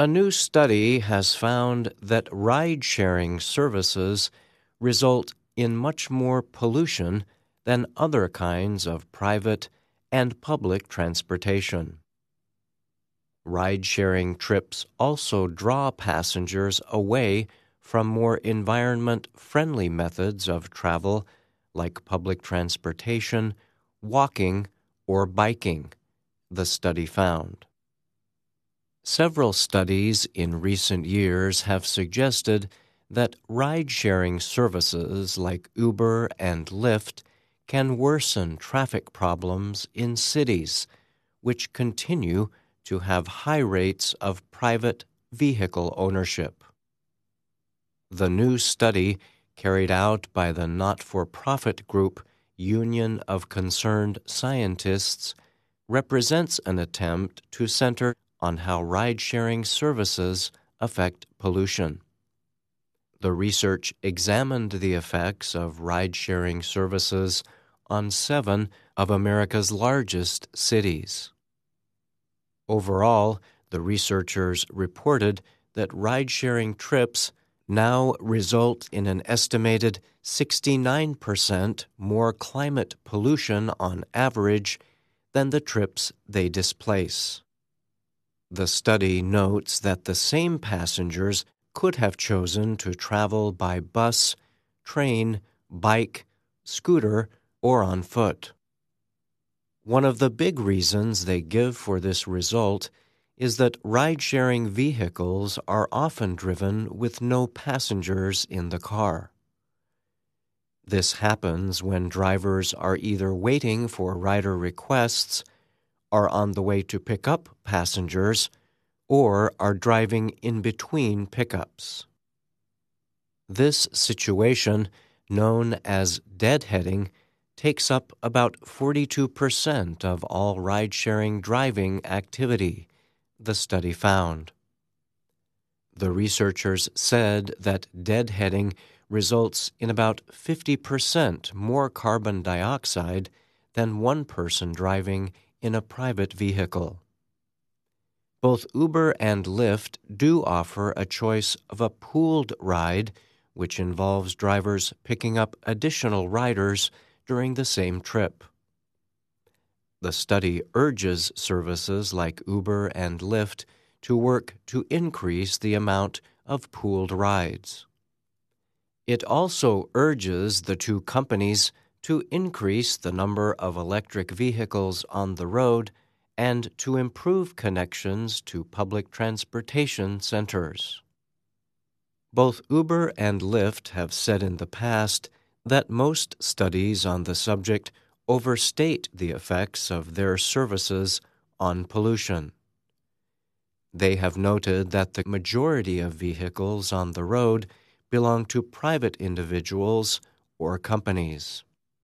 A new study has found that ride sharing services result in much more pollution than other kinds of private and public transportation. Ride sharing trips also draw passengers away from more environment friendly methods of travel like public transportation, walking, or biking, the study found. Several studies in recent years have suggested that ride sharing services like Uber and Lyft can worsen traffic problems in cities, which continue to have high rates of private vehicle ownership. The new study, carried out by the not for profit group Union of Concerned Scientists, represents an attempt to center on how ride sharing services affect pollution. The research examined the effects of ride sharing services on seven of America's largest cities. Overall, the researchers reported that ride sharing trips now result in an estimated 69% more climate pollution on average than the trips they displace. The study notes that the same passengers could have chosen to travel by bus, train, bike, scooter, or on foot. One of the big reasons they give for this result is that ride sharing vehicles are often driven with no passengers in the car. This happens when drivers are either waiting for rider requests, are on the way to pick up passengers, or are driving in between pickups. This situation, known as deadheading, takes up about 42% of all ride sharing driving activity, the study found. The researchers said that deadheading results in about 50% more carbon dioxide than one person driving in a private vehicle. Both Uber and Lyft do offer a choice of a pooled ride, which involves drivers picking up additional riders during the same trip. The study urges services like Uber and Lyft to work to increase the amount of pooled rides. It also urges the two companies to increase the number of electric vehicles on the road and to improve connections to public transportation centers. Both Uber and Lyft have said in the past that most studies on the subject overstate the effects of their services on pollution. They have noted that the majority of vehicles on the road belong to private individuals or companies.